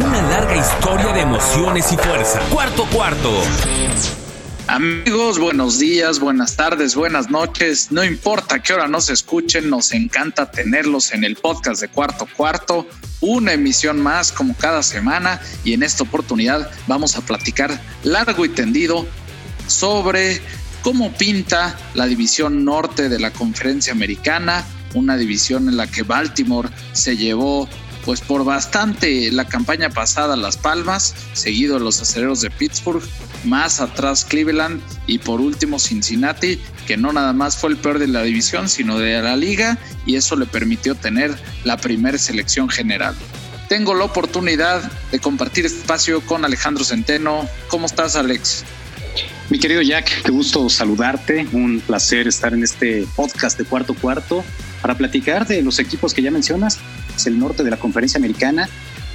Una larga historia de emociones y fuerza. Cuarto cuarto. Amigos, buenos días, buenas tardes, buenas noches. No importa qué hora nos escuchen, nos encanta tenerlos en el podcast de Cuarto Cuarto. Una emisión más como cada semana y en esta oportunidad vamos a platicar largo y tendido sobre cómo pinta la división norte de la conferencia americana, una división en la que Baltimore se llevó pues por bastante la campaña pasada Las Palmas, seguido los aceleros de Pittsburgh, más atrás Cleveland y por último Cincinnati, que no nada más fue el peor de la división, sino de la liga y eso le permitió tener la primera selección general. Tengo la oportunidad de compartir espacio con Alejandro Centeno. ¿Cómo estás, Alex? Mi querido Jack, qué gusto saludarte. Un placer estar en este podcast de cuarto cuarto para platicar de los equipos que ya mencionas el norte de la conferencia americana,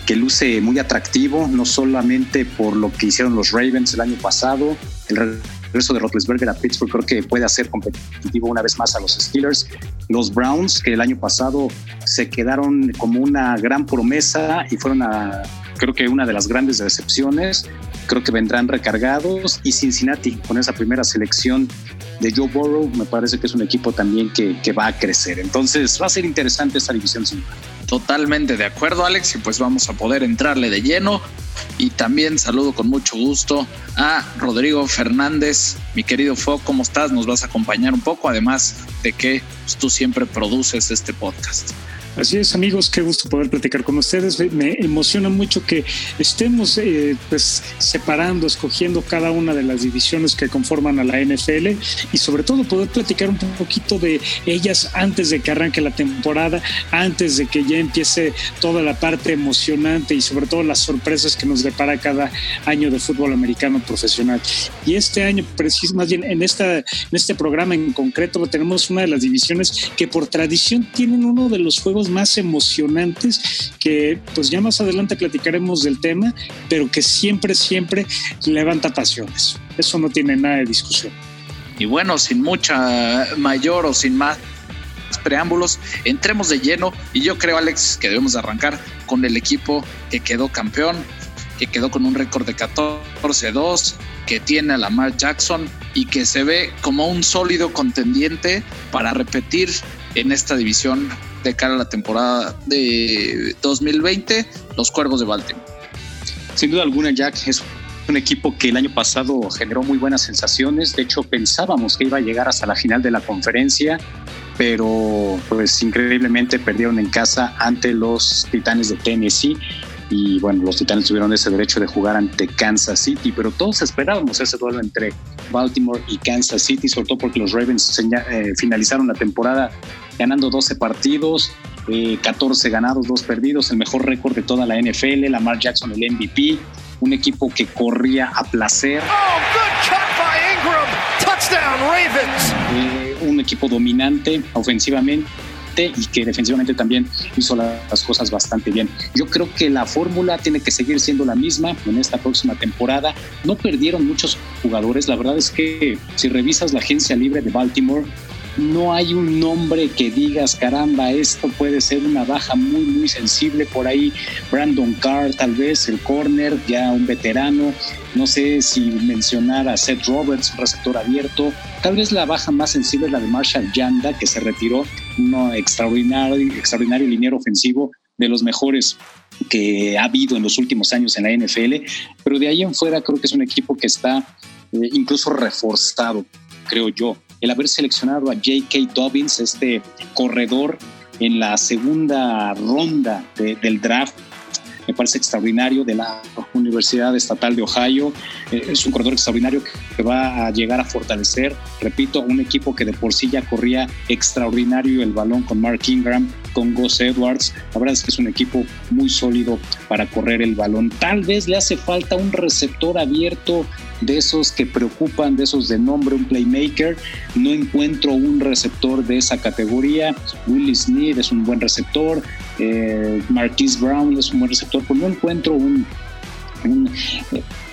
que luce muy atractivo, no solamente por lo que hicieron los Ravens el año pasado, el regreso de Roethlisberger a Pittsburgh creo que puede hacer competitivo una vez más a los Steelers, los Browns que el año pasado se quedaron como una gran promesa y fueron a, creo que una de las grandes decepciones, creo que vendrán recargados y Cincinnati con esa primera selección de Joe Burrow me parece que es un equipo también que, que va a crecer. Entonces va a ser interesante esta división. Totalmente de acuerdo, Alex, y pues vamos a poder entrarle de lleno. Y también saludo con mucho gusto a Rodrigo Fernández, mi querido Fo, ¿cómo estás? Nos vas a acompañar un poco, además de que pues, tú siempre produces este podcast. Así es, amigos, qué gusto poder platicar con ustedes. Me emociona mucho que estemos eh, pues separando, escogiendo cada una de las divisiones que conforman a la NFL y sobre todo poder platicar un poquito de ellas antes de que arranque la temporada, antes de que ya empiece toda la parte emocionante y sobre todo las sorpresas que nos depara cada año de fútbol americano profesional. Y este año, más bien en, esta, en este programa en concreto, tenemos una de las divisiones que por tradición tienen uno de los juegos más emocionantes que pues ya más adelante platicaremos del tema, pero que siempre, siempre levanta pasiones. Eso no tiene nada de discusión. Y bueno, sin mucha mayor o sin más preámbulos, entremos de lleno y yo creo, Alex, que debemos arrancar con el equipo que quedó campeón, que quedó con un récord de 14-2, que tiene a Lamar Jackson y que se ve como un sólido contendiente para repetir en esta división de cara a la temporada de 2020, los Cuervos de Baltimore. Sin duda alguna, Jack, es un equipo que el año pasado generó muy buenas sensaciones. De hecho, pensábamos que iba a llegar hasta la final de la conferencia, pero pues increíblemente perdieron en casa ante los Titanes de Tennessee. Y bueno, los Titanes tuvieron ese derecho de jugar ante Kansas City, pero todos esperábamos ese duelo entre Baltimore y Kansas City, sobre todo porque los Ravens eh, finalizaron la temporada ganando 12 partidos, 14 eh, ganados, 2 perdidos, el mejor récord de toda la NFL, Lamar Jackson el MVP, un equipo que corría a placer. Oh, eh, un equipo dominante ofensivamente y que defensivamente también hizo las cosas bastante bien. Yo creo que la fórmula tiene que seguir siendo la misma en esta próxima temporada. No perdieron muchos jugadores. La verdad es que si revisas la agencia libre de Baltimore, no hay un nombre que digas, caramba, esto puede ser una baja muy, muy sensible. Por ahí Brandon Carr, tal vez, el corner, ya un veterano. No sé si mencionar a Seth Roberts, receptor abierto. Tal vez la baja más sensible es la de Marshall Yanda, que se retiró, un extraordinario, extraordinario liniero ofensivo de los mejores que ha habido en los últimos años en la NFL. Pero de ahí en fuera creo que es un equipo que está eh, incluso reforzado, creo yo el haber seleccionado a J.K. Dobbins, este corredor en la segunda ronda del draft, me parece extraordinario de la Universidad Estatal de Ohio. Eh, es un corredor extraordinario que va a llegar a fortalecer, repito, un equipo que de por sí ya corría extraordinario el balón con Mark Ingram, con Gus Edwards. La verdad es que es un equipo muy sólido para correr el balón. Tal vez le hace falta un receptor abierto de esos que preocupan, de esos de nombre, un playmaker. No encuentro un receptor de esa categoría. Willie Smith es un buen receptor. Eh, Marquise Brown es un buen receptor, pero no encuentro un,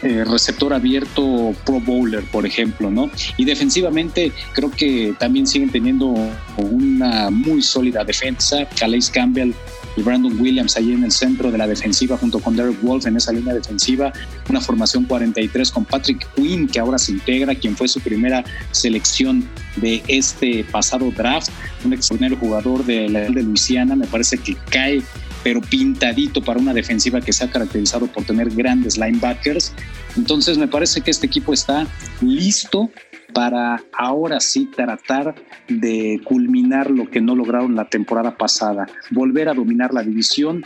eh, receptor abierto pro bowler, por ejemplo, ¿no? Y defensivamente creo que también siguen teniendo una muy sólida defensa. Calais Campbell y Brandon Williams ahí en el centro de la defensiva junto con Derek Wolf en esa línea defensiva, una formación 43 con Patrick Quinn que ahora se integra, quien fue su primera selección de este pasado draft, un extraordinario jugador de la de Luisiana, me parece que cae pero pintadito para una defensiva que se ha caracterizado por tener grandes linebackers. Entonces me parece que este equipo está listo para ahora sí tratar de culminar lo que no lograron la temporada pasada, volver a dominar la división,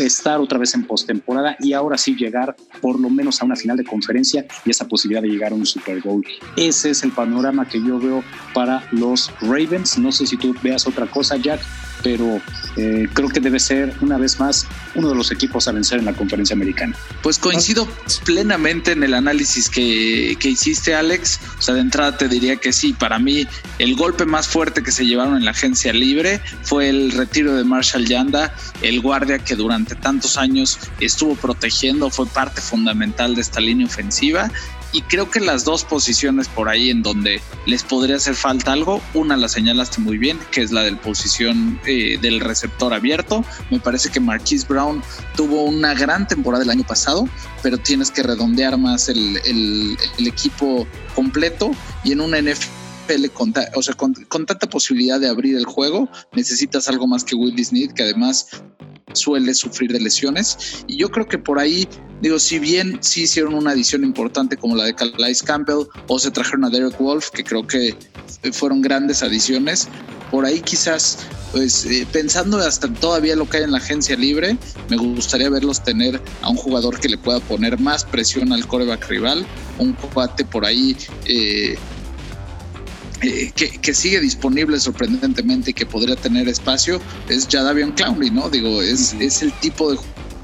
estar otra vez en postemporada y ahora sí llegar por lo menos a una final de conferencia y esa posibilidad de llegar a un Super Bowl. Ese es el panorama que yo veo para los Ravens. No sé si tú veas otra cosa, Jack, pero eh, creo que debe ser una vez más uno de los equipos a vencer en la conferencia americana. Pues coincido plenamente en el análisis que, que hiciste, Alex. O sea, de entrada te diría que sí, para mí el golpe más fuerte que se llevaron en la agencia libre fue el retiro de Marshall Yanda, el guardia que durante tantos años estuvo protegiendo, fue parte fundamental de esta línea ofensiva y creo que las dos posiciones por ahí en donde les podría hacer falta algo, una la señalaste muy bien, que es la del posición eh, del receptor abierto. Me parece que Marquise Brown tuvo una gran temporada el año pasado, pero tienes que redondear más el, el, equipo completo y en una NFL sea, con, con, tanta posibilidad de abrir el juego, necesitas algo más que Willie Sneed, que además suele sufrir de lesiones. Y yo creo que por ahí, digo, si bien sí hicieron una adición importante como la de Calais Campbell o se trajeron a Derek Wolf, que creo que fueron grandes adiciones, por ahí quizás, pues eh, pensando hasta todavía lo que hay en la agencia libre, me gustaría verlos tener a un jugador que le pueda poner más presión al coreback rival, un cuate por ahí. Eh, eh, que, sigue disponible sorprendentemente y que podría tener espacio es Jadavion Clowney, ¿no? Digo, es, es el tipo de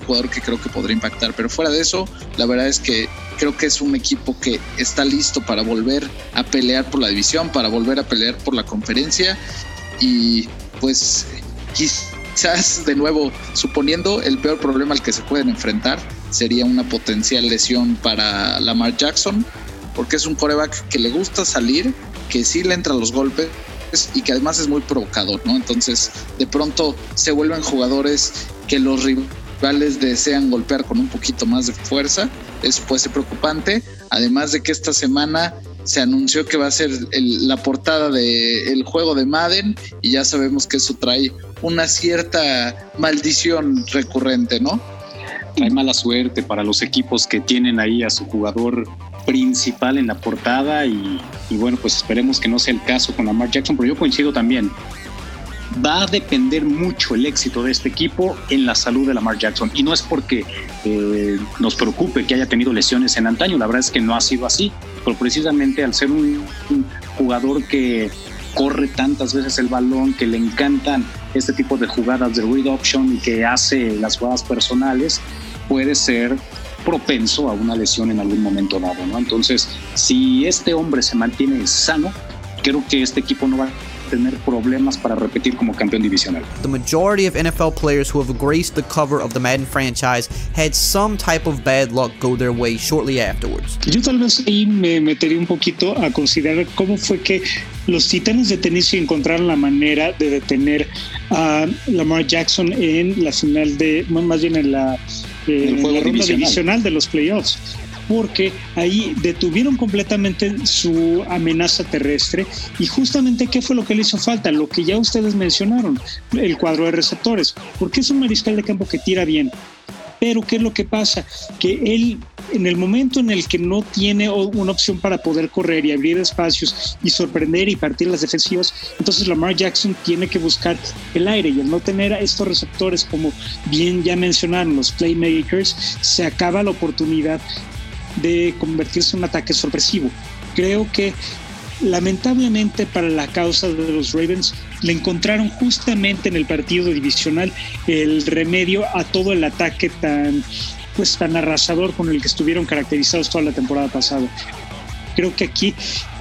jugador que creo que podría impactar. Pero fuera de eso, la verdad es que creo que es un equipo que está listo para volver a pelear por la división, para volver a pelear por la conferencia. Y pues quizás de nuevo, suponiendo el peor problema al que se pueden enfrentar, sería una potencial lesión para Lamar Jackson, porque es un coreback que le gusta salir, que sí le entran los golpes y que además es muy provocador, ¿no? Entonces, de pronto se vuelven jugadores que los rivales desean golpear con un poquito más de fuerza. Eso puede ser preocupante. Además de que esta semana se anunció que va a ser la portada del juego de Madden y ya sabemos que eso trae una cierta maldición recurrente, ¿no? Trae mala suerte para los equipos que tienen ahí a su jugador principal en la portada y, bueno, pues esperemos que no sea el caso con Lamar Jackson, pero yo coincido también. Va a depender mucho el éxito de este equipo en la salud de Lamar Jackson. Y no es porque eh, nos preocupe que haya tenido lesiones en antaño, la verdad es que no ha sido así, pero precisamente al ser un, un jugador que corre tantas veces el balón, que le encantan este tipo de jugadas de read option y que hace las jugadas personales, puede ser propenso a una lesión en algún momento dado, ¿no? Entonces, si este hombre se mantiene sano, creo que este equipo no va a tener problemas para repetir como campeón divisional. The majority of NFL players who have graced the cover of the Madden franchise had some type of bad luck go their way shortly afterwards. Yo tal vez ahí me metería un poquito a considerar cómo fue que los Titanes de Tennessee encontraron la manera de detener a Lamar Jackson en la final de, más bien en la eh, la ronda divisional. de los playoffs porque ahí detuvieron completamente su amenaza terrestre y justamente qué fue lo que le hizo falta, lo que ya ustedes mencionaron, el cuadro de receptores, porque es un mariscal de campo que tira bien, pero ¿qué es lo que pasa? Que él, en el momento en el que no tiene una opción para poder correr y abrir espacios y sorprender y partir las defensivas, entonces Lamar Jackson tiene que buscar el aire y al no tener estos receptores, como bien ya mencionaron los playmakers, se acaba la oportunidad de convertirse en un ataque sorpresivo. Creo que lamentablemente para la causa de los Ravens le encontraron justamente en el partido divisional el remedio a todo el ataque tan pues tan arrasador con el que estuvieron caracterizados toda la temporada pasada. Creo que aquí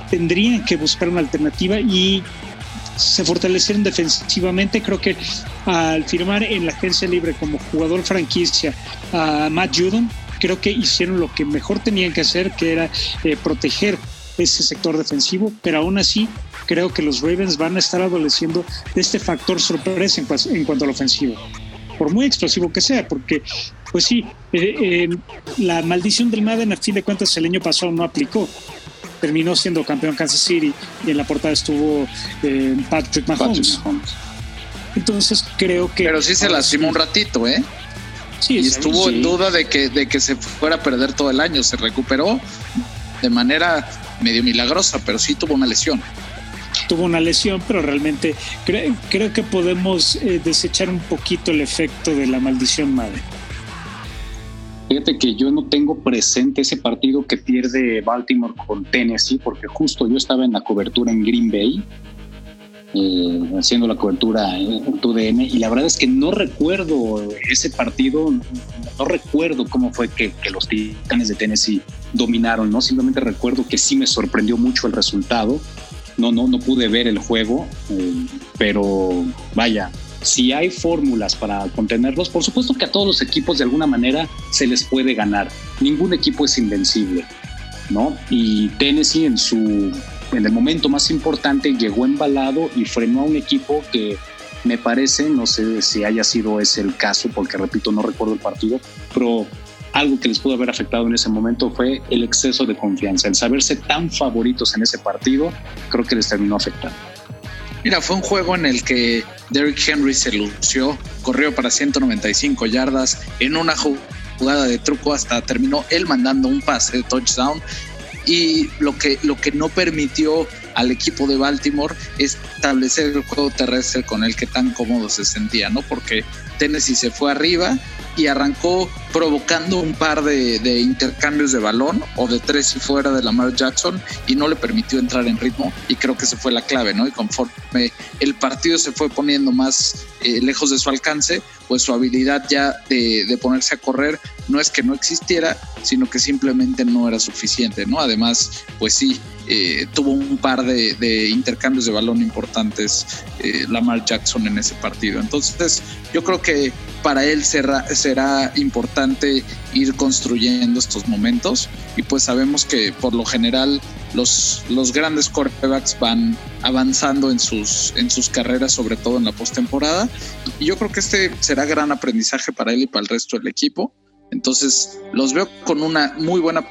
tendrían que buscar una alternativa y se fortalecieron defensivamente. Creo que al firmar en la agencia libre como jugador franquicia a Matt Judon, creo que hicieron lo que mejor tenían que hacer, que era eh, proteger ese sector defensivo, pero aún así creo que los Ravens van a estar adoleciendo de este factor sorpresa en, cuanto a la ofensiva. por muy explosivo que sea, porque pues sí, eh, eh, la maldición del Madden a fin de cuentas el año pasado no aplicó. Terminó siendo campeón Kansas City y en la portada estuvo eh, Patrick Mahomes. Entonces creo que... Pero sí se lastimó un ratito, ¿eh? Sí, y estuvo en duda de que, de que se fuera a perder todo el año. Se recuperó de manera medio milagrosa, pero sí tuvo una lesión tuvo una lesión, pero realmente creo que podemos eh, desechar un poquito el efecto de la maldición madre. Fíjate que yo no tengo presente ese partido que pierde Baltimore con Tennessee, porque justo yo estaba en la cobertura en Green Bay, eh, haciendo la cobertura en TUDN, y la verdad es que no recuerdo ese partido, no recuerdo cómo fue que, que los Titanes de Tennessee dominaron, ¿no? Simplemente recuerdo que sí me sorprendió mucho el resultado no, no, no pude ver el juego, eh, pero vaya, si hay fórmulas para contenerlos, por supuesto que a todos los equipos de alguna manera se les puede ganar. Ningún equipo es invencible, ¿no? Y Tennessee en su en el momento más importante llegó embalado y frenó a un equipo que me parece, no sé si haya sido ese el caso, porque repito, no recuerdo el partido, pero algo que les pudo haber afectado en ese momento fue el exceso de confianza, el saberse tan favoritos en ese partido, creo que les terminó afectando. Mira, fue un juego en el que Derrick Henry se lució, corrió para 195 yardas en una jugada de truco hasta terminó él mandando un pase de touchdown y lo que, lo que no permitió al equipo de Baltimore establecer el juego terrestre con el que tan cómodo se sentía, ¿no? Porque Tennessee se fue arriba y arrancó provocando un par de, intercambios de balón o de tres si fuera de Lamar Jackson y no le permitió entrar en ritmo y creo que esa fue la clave, ¿no? Y conforme el partido se fue poniendo más eh, lejos de su alcance, pues su habilidad ya de, de, ponerse a correr no es que no existiera, sino que simplemente no era suficiente, ¿no? Además, pues sí, eh, tuvo un par de, intercambios de balón importantes eh, Lamar Jackson en ese partido. Entonces, yo creo que para él será, será importante ir construyendo estos momentos y pues sabemos que por lo general los, los grandes quarterbacks van avanzando en sus, en sus carreras, sobre todo en la postemporada. Y yo creo que este será gran aprendizaje para él y para el resto del equipo. Entonces, los veo con una muy buena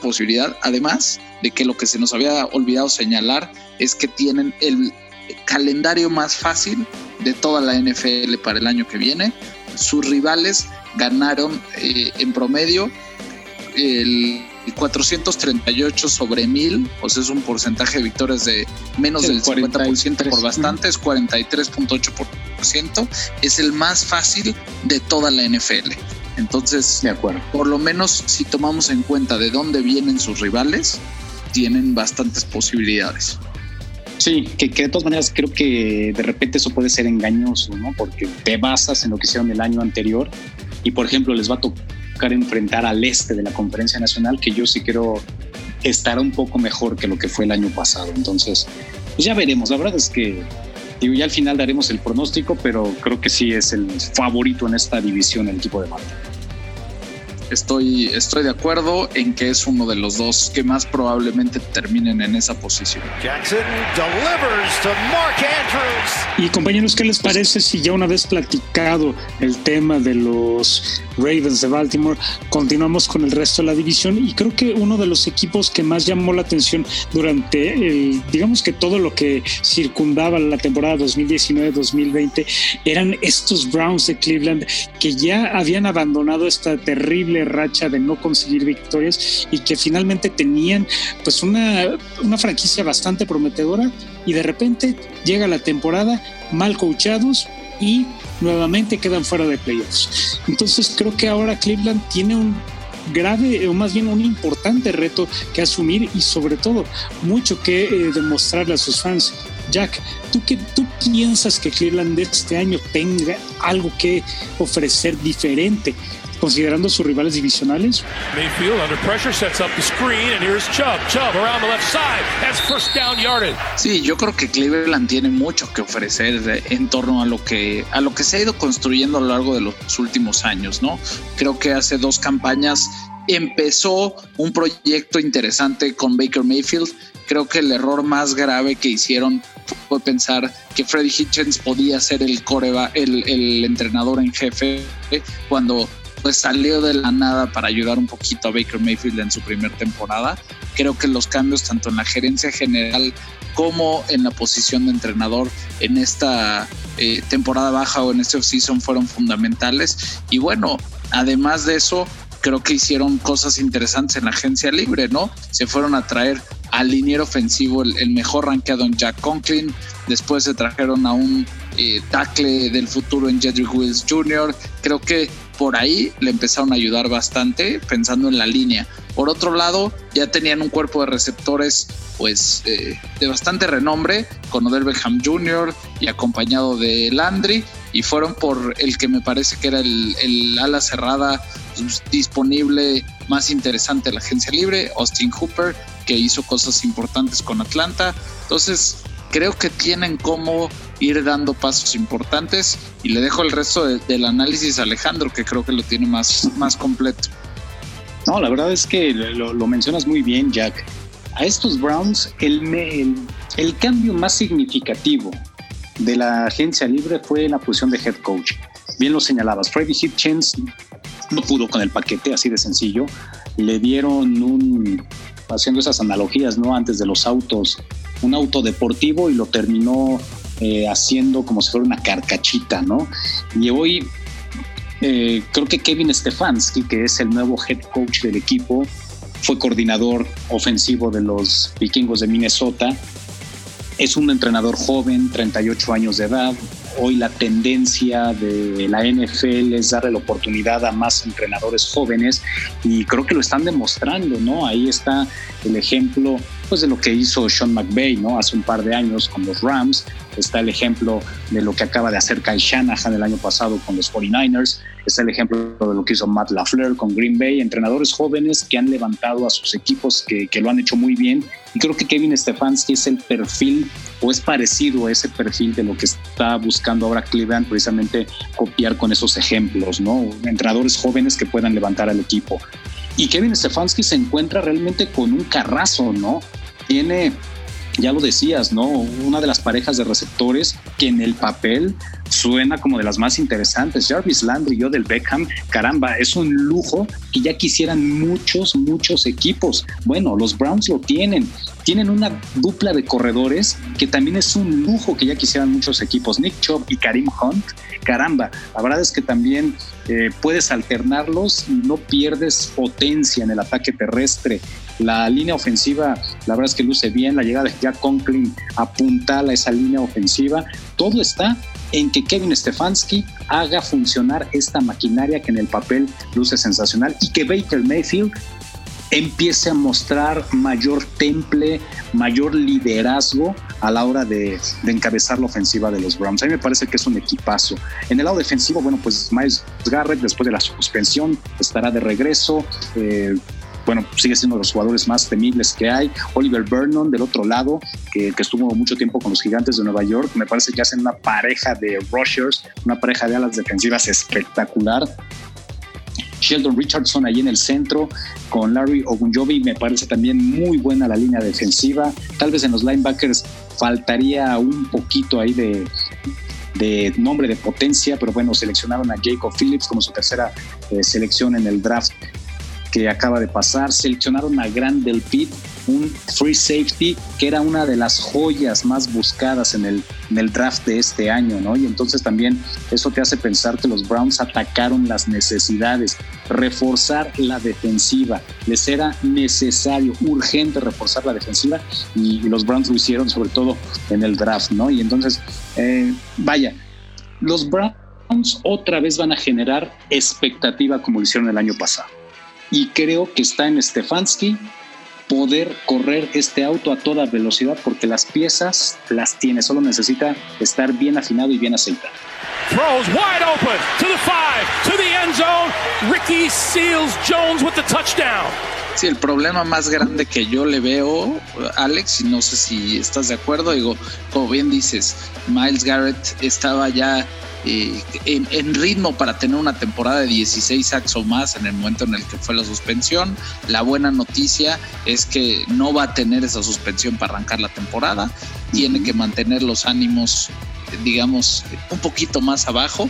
posibilidad, además de que lo que se nos había olvidado señalar es que tienen el calendario más fácil de toda la NFL para el año que viene. Sus rivales ganaron eh, en promedio el 438 sobre 1000, o sea, es un porcentaje de victorias de menos del 50% por bastante, es 43.8%, es el más fácil de toda la NFL. Entonces, de acuerdo. por lo menos si tomamos en cuenta de dónde vienen sus rivales, tienen bastantes posibilidades. Sí, que, de todas maneras creo que de repente eso puede ser engañoso, ¿no? Porque te basas en lo que hicieron el año anterior y, por ejemplo, les va a tocar enfrentar al este de la conferencia nacional, que yo sí quiero estar un poco mejor que lo que fue el año pasado. Entonces, pues ya veremos. La verdad es que digo, ya al final daremos el pronóstico, pero creo que sí es el favorito en esta división el equipo de Marte. Estoy, estoy de acuerdo en que es uno de los dos que más probablemente terminen en esa posición. Jackson delivers to Mark Andrews. Y compañeros, ¿qué les parece si ya una vez platicado el tema de los Ravens de Baltimore, continuamos con el resto de la división? Y creo que uno de los equipos que más llamó la atención durante el, digamos que todo lo que circundaba la temporada 2019-2020 eran estos Browns de Cleveland que ya habían abandonado esta terrible racha de no conseguir victorias y que finalmente tenían pues una, una franquicia bastante prometedora y de repente llega la temporada mal coachados y nuevamente quedan fuera de playoffs. Entonces creo que ahora Cleveland tiene un grave o más bien un importante reto que asumir y sobre todo mucho que eh, demostrarle a sus fans. Jack, ¿tú, qué, ¿tú piensas que Cleveland este año tenga algo que ofrecer diferente considerando sus rivales divisionales. Sí, yo creo que Cleveland tiene mucho que ofrecer en torno a lo que a lo que se ha ido construyendo a lo largo de los últimos años, ¿no? Creo que hace dos campañas empezó un proyecto interesante con Baker Mayfield creo que el error más grave que hicieron fue pensar que Freddy Hitchens podía ser el coreba, el, el entrenador en jefe cuando pues salió de la nada para ayudar un poquito a Baker Mayfield en su primera temporada. Creo que los cambios tanto en la gerencia general como en la posición de entrenador en esta eh, temporada baja o en este offseason fueron fundamentales. Y bueno, además de eso, creo que hicieron cosas interesantes en la agencia libre, ¿no? Se fueron a traer al liniero ofensivo el, mejor rankeado en Jack Conklin, después se trajeron a un eh, tackle del futuro en Jedrick Wills Jr. Creo que por ahí le empezaron a ayudar bastante pensando en la línea. Por otro lado, ya tenían un cuerpo de receptores pues eh, de bastante renombre con Odell Beckham Jr. y acompañado de Landry y fueron por el que me parece que era el, ala cerrada pues, disponible más interesante de la agencia libre, Austin Hooper, que hizo cosas importantes con Atlanta. Entonces, creo que tienen cómo ir dando pasos importantes y le dejo el resto del análisis a Alejandro, que creo que lo tiene más, más completo. No, la verdad es que lo, mencionas muy bien, Jack. A estos Browns, el, el, cambio más significativo de la agencia libre fue en la posición de head coach. Bien lo señalabas, Freddy Hitchens no pudo con el paquete, así de sencillo. Le dieron un, haciendo esas analogías, ¿no? Antes de los autos, un auto deportivo y lo terminó eh, haciendo como si fuera una carcachita, ¿no? Y hoy eh, creo que Kevin Stefanski, que es el nuevo head coach del equipo, fue coordinador ofensivo de los vikingos de Minnesota. Es un entrenador joven, 38 años de edad. Hoy la tendencia de la NFL es darle la oportunidad a más entrenadores jóvenes y creo que lo están demostrando, ¿no? Ahí está el ejemplo pues, de lo que hizo Sean McVay, ¿no? Hace un par de años con los Rams. Está el ejemplo de lo que acaba de hacer Kyle Shanahan el año pasado con los 49ers. Está el ejemplo de lo que hizo Matt LaFleur con Green Bay. Entrenadores jóvenes que han levantado a sus equipos, que, que lo han hecho muy bien. Y creo que Kevin Stefanski es el perfil o es parecido a ese perfil de lo que está buscando ahora Cleveland, precisamente copiar con esos ejemplos, ¿no? Entrenadores jóvenes que puedan levantar al equipo. Y Kevin Stefanski se encuentra realmente con un carrazo, ¿no? Tiene ya lo decías, ¿no? Una de las parejas de receptores que en el papel suena como de las más interesantes. Jarvis Landry y yo del Beckham, caramba, es un lujo que ya quisieran muchos, muchos equipos. Bueno, los Browns lo tienen. Tienen una dupla de corredores que también es un lujo que ya quisieran muchos equipos. Nick Chubb y Karim Hunt, caramba, la verdad es que también eh, puedes alternarlos y no pierdes potencia en el ataque terrestre. La línea ofensiva, la verdad es que luce bien, la llegada de Jack Conklin apuntala esa línea ofensiva. Todo está en que Kevin Stefanski haga funcionar esta maquinaria que en el papel luce sensacional y que Baker Mayfield empiece a mostrar mayor temple, mayor liderazgo a la hora de, encabezar la ofensiva de los Browns. A mí me parece que es un equipazo. En el lado defensivo, bueno, pues Miles Garrett después de la suspensión estará de regreso. Eh, bueno, sigue siendo de los jugadores más temibles que hay. Oliver Vernon del otro lado, que, estuvo mucho tiempo con los gigantes de Nueva York, me parece que hacen una pareja de rushers, una pareja de alas defensivas espectacular. Sheldon Richardson ahí en el centro, con Larry Ogunjobi, me parece también muy buena la línea defensiva. Tal vez en los linebackers faltaría un poquito ahí de, nombre de potencia, pero bueno, seleccionaron a Jacob Phillips como su tercera eh, selección en el draft que acaba de pasar. Seleccionaron a Grand Del Pit, un free safety que era una de las joyas más buscadas en el, draft de este año, ¿no? Y entonces también eso te hace pensar que los Browns atacaron las necesidades, reforzar la defensiva. Les era necesario, urgente reforzar la defensiva y, los Browns lo hicieron sobre todo en el draft, ¿no? Y entonces, eh, vaya, los Browns otra vez van a generar expectativa como lo hicieron el año pasado y creo que está en Stefanski poder correr este auto a toda velocidad porque las piezas las tiene, solo necesita estar bien afinado y bien aceitado. Throws wide open to the five, to the end zone. Ricky Seals Jones with the touchdown. Sí, el problema más grande que yo le veo, Alex, y no sé si estás de acuerdo, digo, como bien dices, Miles Garrett estaba ya eh, en, ritmo para tener una temporada de 16 sacks o más en el momento en el que fue la suspensión. La buena noticia es que no va a tener esa suspensión para arrancar la temporada. Tiene que mantener los ánimos digamos, un poquito más abajo.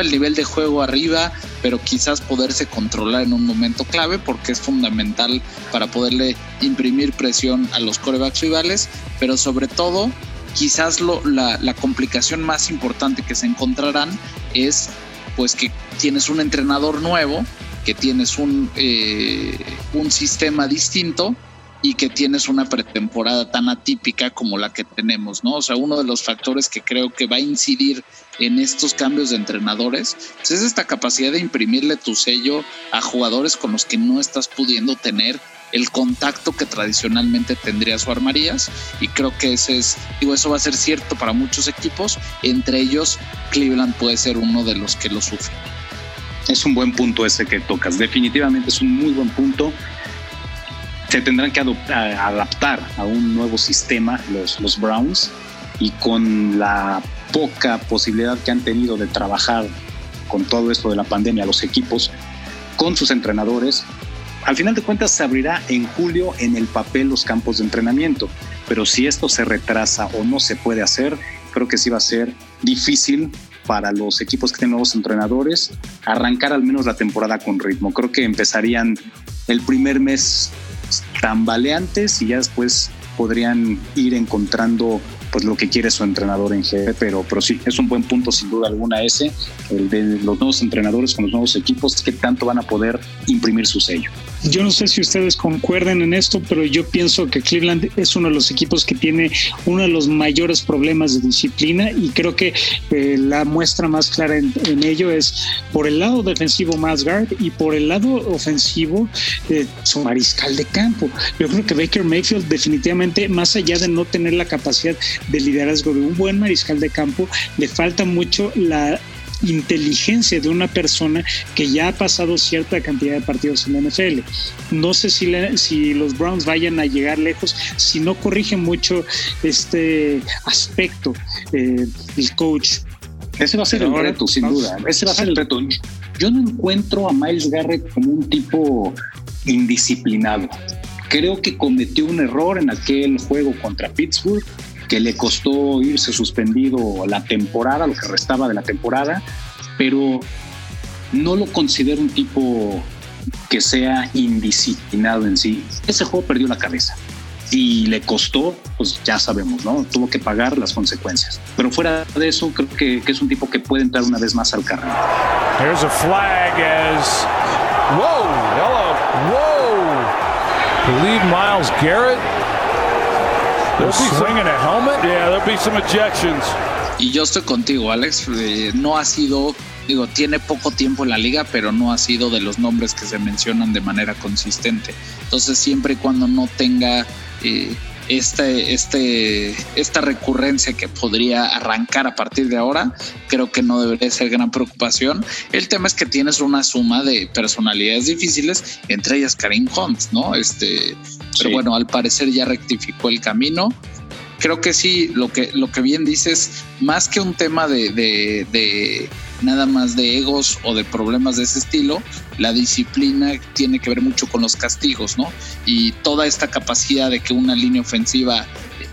El nivel de juego arriba, pero quizás poderse controlar en un momento clave porque es fundamental para poderle imprimir presión a los corebacks rivales, pero sobre todo quizás lo, la, la, complicación más importante que se encontrarán es pues que tienes un entrenador nuevo, que tienes un, eh, un sistema distinto y que tienes una pretemporada tan atípica como la que tenemos, ¿no? O sea, uno de los factores que creo que va a incidir en estos cambios de entrenadores pues, es esta capacidad de imprimirle tu sello a jugadores con los que no estás pudiendo tener el contacto que tradicionalmente tendría su armarías y creo que ese es, digo, eso va a ser cierto para muchos equipos, entre ellos Cleveland puede ser uno de los que lo sufre. Es un buen punto ese que tocas, definitivamente es un muy buen punto. Se tendrán que adaptar a un nuevo sistema los, los Browns y con la poca posibilidad que han tenido de trabajar con todo esto de la pandemia los equipos con sus entrenadores, al final de cuentas se abrirá en julio en el papel los campos de entrenamiento, pero si esto se retrasa o no se puede hacer, creo que sí va a ser difícil para los equipos que tienen nuevos entrenadores arrancar al menos la temporada con ritmo. Creo que empezarían el primer mes tambaleantes y ya después podrían ir encontrando pues lo que quiere su entrenador en jefe, pero, pero sí, es un buen punto sin duda alguna ese, el de los nuevos entrenadores con los nuevos equipos, que tanto van a poder imprimir su sello. Yo no sé si ustedes concuerden en esto, pero yo pienso que Cleveland es uno de los equipos que tiene uno de los mayores problemas de disciplina y creo que eh, la muestra más clara en, ello es por el lado defensivo más guard y por el lado ofensivo eh, su mariscal de campo. Yo creo que Baker Mayfield definitivamente, más allá de no tener la capacidad de liderazgo de un buen mariscal de campo, le falta mucho la inteligencia de una persona que ya ha pasado cierta cantidad de partidos en la NFL. No sé si, si los Browns vayan a llegar lejos si no corrige mucho este aspecto eh, el coach. Ese va a ser el reto, sin duda. Ese va a ser el reto. Yo no encuentro a Miles Garrett como un tipo indisciplinado. Creo que cometió un error en aquel juego contra Pittsburgh que le costó irse suspendido la temporada, lo que restaba de la temporada, pero no lo considero un tipo que sea indisciplinado en sí. Ese juego perdió la cabeza y le costó, pues ya sabemos, ¿no? Tuvo que pagar las consecuencias. Pero fuera de eso, creo que, que es un tipo que puede entrar una vez más al carril. There's a flag as whoa, hello, whoa. Believe Miles Garrett y yo estoy contigo, Alex. Eh, no ha sido, digo, tiene poco tiempo en la liga, pero no ha sido de los nombres que se mencionan de manera consistente. Entonces, siempre y cuando no tenga eh, este, este, esta recurrencia que podría arrancar a partir de ahora, creo que no debería ser gran preocupación. El tema es que tienes una suma de personalidades difíciles, entre ellas Karim Hunt, ¿no? Este, pero bueno, al parecer ya rectificó el camino. Creo que sí, lo que, lo que bien dices, más que un tema de, de nada más de egos o de problemas de ese estilo, la disciplina tiene que ver mucho con los castigos, ¿no? Y toda esta capacidad de que una línea ofensiva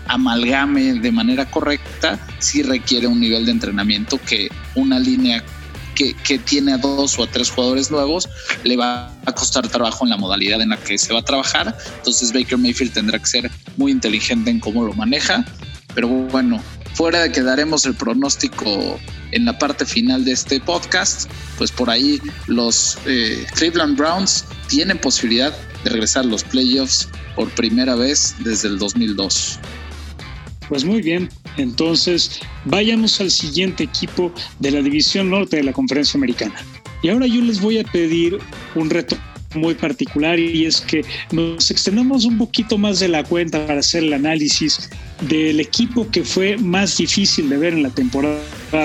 amalgame de manera correcta, sí requiere un nivel de entrenamiento que una línea que, que, tiene a dos o a tres jugadores nuevos, le va a costar trabajo en la modalidad en la que se va a trabajar. Entonces Baker Mayfield tendrá que ser muy inteligente en cómo lo maneja. Pero bueno, fuera de que daremos el pronóstico en la parte final de este podcast, pues por ahí los eh, Cleveland Browns tienen posibilidad de regresar a los playoffs por primera vez desde el 2002. Pues muy bien, entonces vayamos al siguiente equipo de la División Norte de la Conferencia Americana. Y ahora yo les voy a pedir un reto muy particular y es que nos extendamos un poquito más de la cuenta para hacer el análisis del equipo que fue más difícil de ver en la temporada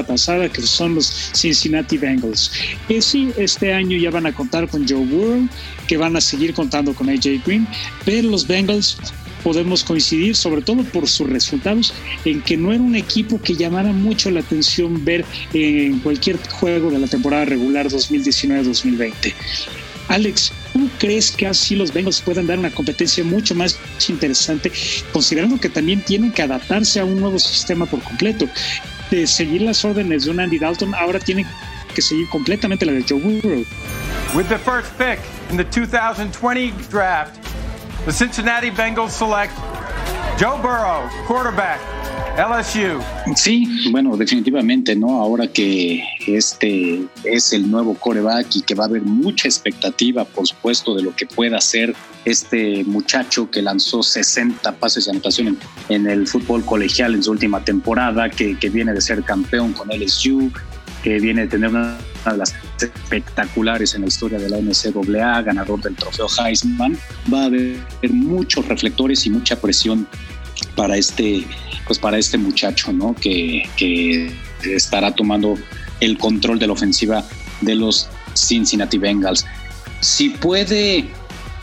pasada, que son los Cincinnati Bengals. Que sí, este año ya van a contar con Joe Burrow, que van a seguir contando con AJ Green, pero los Bengals podemos coincidir, sobre todo por sus resultados, en que no era un equipo que llamara mucho la atención ver en cualquier juego de la temporada regular 2019-2020. Alex, ¿tú crees que así los Bengals puedan dar una competencia mucho más interesante, considerando que también tienen que adaptarse a un nuevo sistema por completo? De seguir las órdenes de un Andy Dalton, ahora tienen que seguir completamente la de Joe Burrow. With the first pick in the 2020 draft, the Cincinnati Bengals select Joe Burrow, quarterback, LSU. Sí, bueno, definitivamente, ¿no? Ahora que este es el nuevo coreback y que va a haber mucha expectativa, por supuesto, de lo que pueda hacer este muchacho que lanzó 60 pases de anotación en, el fútbol colegial en su última temporada, que, que viene de ser campeón con LSU, que viene de tener una de las espectaculares en la historia de la NCAA, ganador del trofeo Heisman, va a haber muchos reflectores y mucha presión para este, pues para este muchacho, ¿no? Que, estará tomando el control de la ofensiva de los Cincinnati Bengals. Si puede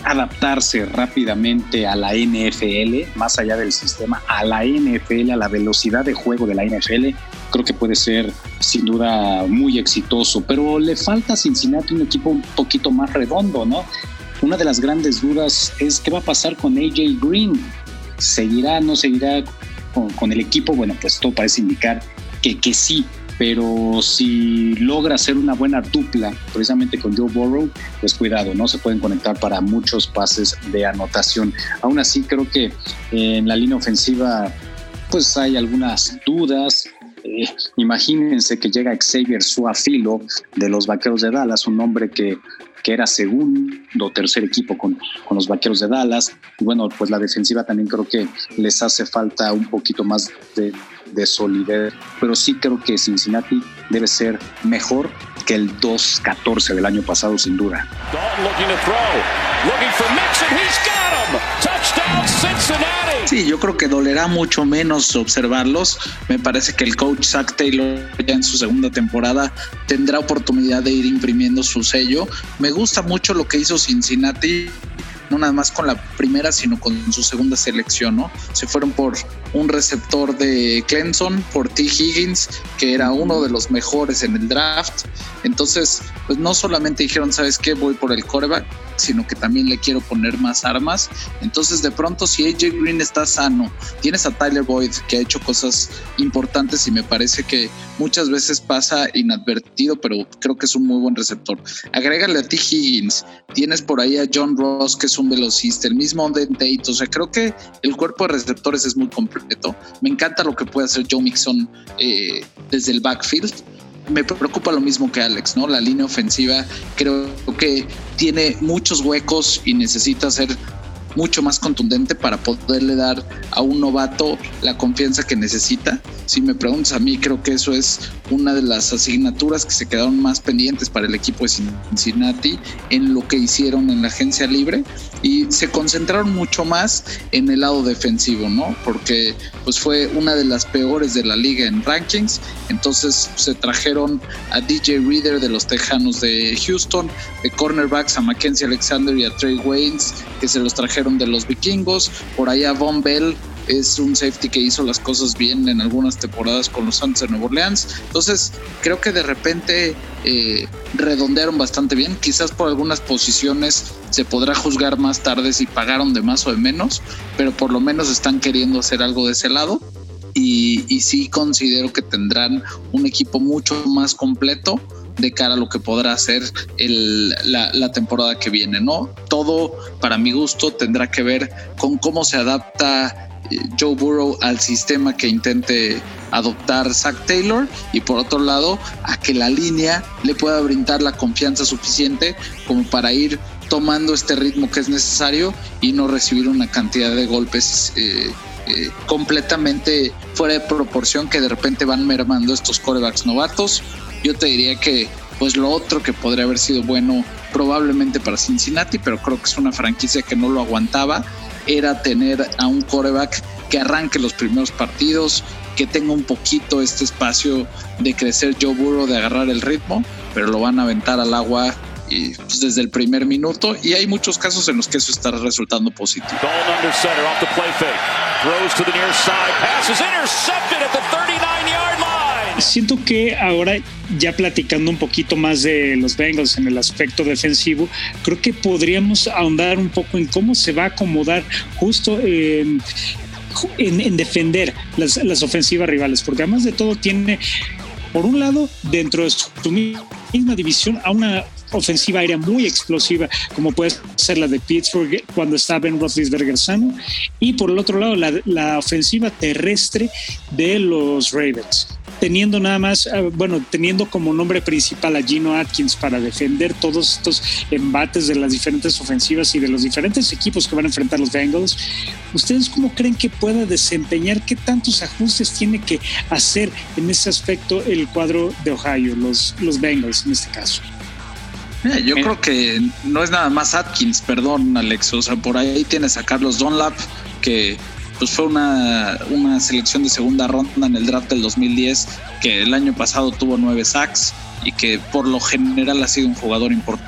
adaptarse rápidamente a la NFL, más allá del sistema, a la NFL, a la velocidad de juego de la NFL, creo que puede ser sin duda muy exitoso, pero le falta a Cincinnati un equipo un poquito más redondo, ¿no? Una de las grandes dudas es qué va a pasar con AJ Green. ¿Seguirá, no seguirá con, el equipo? Bueno, pues todo parece indicar que, que sí, pero si logra hacer una buena dupla precisamente con Joe Burrow, pues cuidado, no se pueden conectar para muchos pases de anotación. Aún así, creo que en la línea ofensiva pues hay algunas dudas. Eh, imagínense que llega Xavier Suafilo de los Vaqueros de Dallas, un hombre que, que era segundo o tercer equipo con, con los Vaqueros de Dallas. Y bueno, pues la defensiva también creo que les hace falta un poquito más de, de solidez, pero sí creo que Cincinnati debe ser mejor que el 2-14 del año pasado, sin duda. Sí, yo creo que dolerá mucho menos observarlos. Me parece que el coach Zach Taylor ya en su segunda temporada tendrá oportunidad de ir imprimiendo su sello. Me gusta mucho lo que hizo Cincinnati no nada más con la primera, sino con su segunda selección, ¿no? Se fueron por un receptor de Clemson, por T. Higgins, que era uno de los mejores en el draft. Entonces, pues no solamente dijeron, ¿sabes qué? Voy por el coreback, sino que también le quiero poner más armas. Entonces, de pronto, si AJ Green está sano, tienes a Tyler Boyd, que ha hecho cosas importantes y me parece que muchas veces pasa inadvertido, pero creo que es un muy buen receptor. Agrégale a T. Higgins, tienes por ahí a John Ross, que es un velocista, el mismo Onden Tate, o sea, creo que el cuerpo de receptores es muy completo. Me encanta lo que puede hacer Joe Mixon eh, desde el backfield me preocupa lo mismo que Alex, ¿no? La línea ofensiva creo que tiene muchos huecos y necesita ser mucho más contundente para poderle dar a un novato la confianza que necesita. Si me preguntas a mí, creo que eso es una de las asignaturas que se quedaron más pendientes para el equipo de Cincinnati en lo que hicieron en la agencia libre y se concentraron mucho más en el lado defensivo, ¿no? Porque pues fue una de las peores de la liga en rankings, entonces se trajeron a DJ Reader de los Tejanos de Houston, de cornerbacks a Mackenzie Alexander y a Trey Waynes que se los trajeron de los vikingos, por allá Von Bell es un safety que hizo las cosas bien en algunas temporadas con los Santos de Nueva Orleans. Entonces, creo que de repente eh, redondearon bastante bien. Quizás por algunas posiciones se podrá juzgar más tarde si pagaron de más o de menos, pero por lo menos están queriendo hacer algo de ese lado. Y, y sí considero que tendrán un equipo mucho más completo de cara a lo que podrá el, la, temporada que viene, ¿no? Todo, para mi gusto, tendrá que ver con cómo se adapta Joe Burrow al sistema que intente adoptar Zach Taylor y por otro lado a que la línea le pueda brindar la confianza suficiente como para ir tomando este ritmo que es necesario y no recibir una cantidad de golpes eh, eh, completamente fuera de proporción que de repente van mermando estos corebacks novatos. Yo te diría que pues lo otro que podría haber sido bueno probablemente para Cincinnati, pero creo que es una franquicia que no lo aguantaba era tener a un coreback que arranque los primeros partidos, que tenga un poquito este espacio de crecer Joe Burrow, de agarrar el ritmo, pero lo van a aventar al agua y pues, desde el primer minuto y hay muchos casos en los que eso está resultando positivo. Siento que ahora ya platicando un poquito más de los Bengals en el aspecto defensivo, creo que podríamos ahondar un poco en cómo se va a acomodar justo en, en, defender las, las ofensivas rivales, porque además de todo tiene, por un lado, dentro de su misma división a una ofensiva aérea muy explosiva, como puede ser la de Pittsburgh cuando está Ben Roethlisberger sano, y por el otro lado la, la ofensiva terrestre de los Ravens teniendo nada más, ah, bueno, teniendo como nombre principal a Gino Atkins para defender todos estos embates de las diferentes ofensivas y de los diferentes equipos que van a enfrentar los Bengals, ¿ustedes cómo creen que pueda desempeñar? ¿Qué tantos ajustes tiene que hacer en ese aspecto el cuadro de Ohio, los, los Bengals en este caso? yo creo que no es nada más Atkins, perdón, Alex. O sea, por ahí tienes a Carlos Dunlap, que pues fue una, una selección de segunda ronda en el draft del 2010, que el año pasado tuvo nueve sacks y que por lo general ha sido un jugador importante.